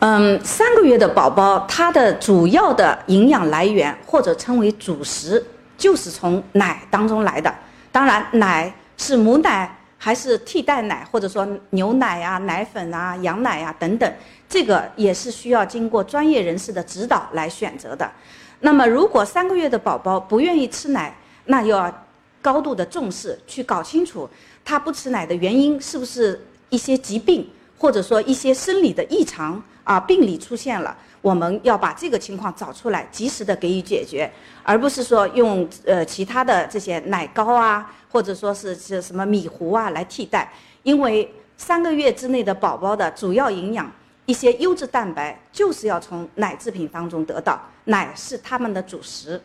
嗯，三个月的宝宝，他的主要的营养来源或者称为主食，就是从奶当中来的。当然，奶是母奶还是替代奶，或者说牛奶啊、奶粉啊、羊奶啊等等，这个也是需要经过专业人士的指导来选择的。那么，如果三个月的宝宝不愿意吃奶，那要高度的重视，去搞清楚他不吃奶的原因是不是一些疾病，或者说一些生理的异常。啊，病理出现了，我们要把这个情况找出来，及时的给予解决，而不是说用呃其他的这些奶糕啊，或者说是是什么米糊啊来替代。因为三个月之内的宝宝的主要营养，一些优质蛋白就是要从奶制品当中得到，奶是他们的主食。